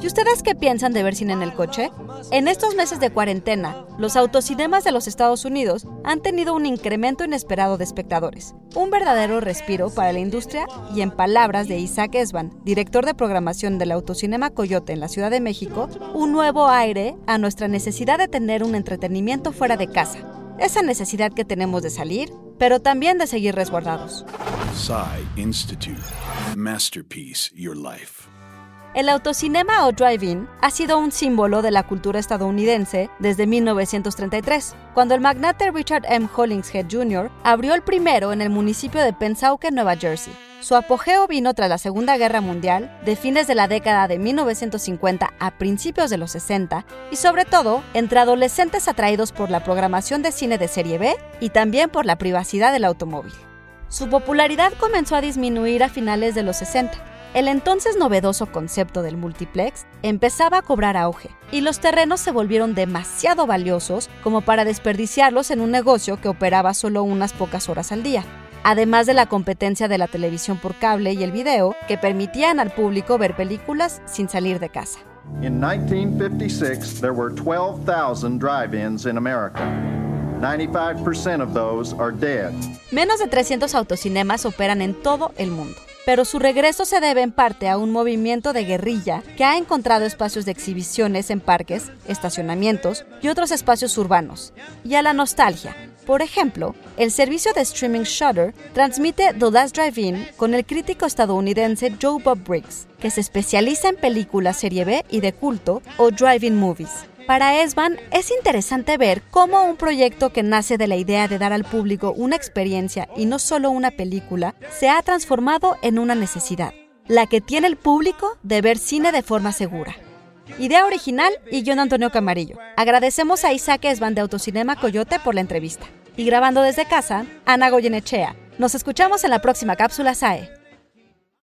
¿Y ustedes qué piensan de ver cine en el coche? En estos meses de cuarentena, los autocinemas de los Estados Unidos han tenido un incremento inesperado de espectadores, un verdadero respiro para la industria y en palabras de Isaac Esban, director de programación del Autocinema Coyote en la Ciudad de México, un nuevo aire a nuestra necesidad de tener un entretenimiento fuera de casa, esa necesidad que tenemos de salir, pero también de seguir resguardados. Institute. Masterpiece Your Life. El autocinema o drive-in ha sido un símbolo de la cultura estadounidense desde 1933, cuando el magnate Richard M. Hollingshead Jr. abrió el primero en el municipio de Pennsauken, Nueva Jersey. Su apogeo vino tras la Segunda Guerra Mundial, de fines de la década de 1950 a principios de los 60, y sobre todo entre adolescentes atraídos por la programación de cine de serie B y también por la privacidad del automóvil. Su popularidad comenzó a disminuir a finales de los 60 el entonces novedoso concepto del multiplex empezaba a cobrar auge y los terrenos se volvieron demasiado valiosos como para desperdiciarlos en un negocio que operaba solo unas pocas horas al día, además de la competencia de la televisión por cable y el video que permitían al público ver películas sin salir de casa. En 1956 there were 12,000 drive-ins in America. 95% of those are dead. Menos de 300 autocinemas operan en todo el mundo pero su regreso se debe en parte a un movimiento de guerrilla que ha encontrado espacios de exhibiciones en parques, estacionamientos y otros espacios urbanos, y a la nostalgia. Por ejemplo, el servicio de streaming Shudder transmite The Last Drive-In con el crítico estadounidense Joe Bob Briggs, que se especializa en películas serie B y de culto o drive-in movies. Para Esban es interesante ver cómo un proyecto que nace de la idea de dar al público una experiencia y no solo una película se ha transformado en una necesidad, la que tiene el público de ver cine de forma segura. Idea original y John Antonio Camarillo. Agradecemos a Isaac Esban de Autocinema Coyote por la entrevista. Y grabando desde casa, Ana Goyenechea. Nos escuchamos en la próxima cápsula SAE.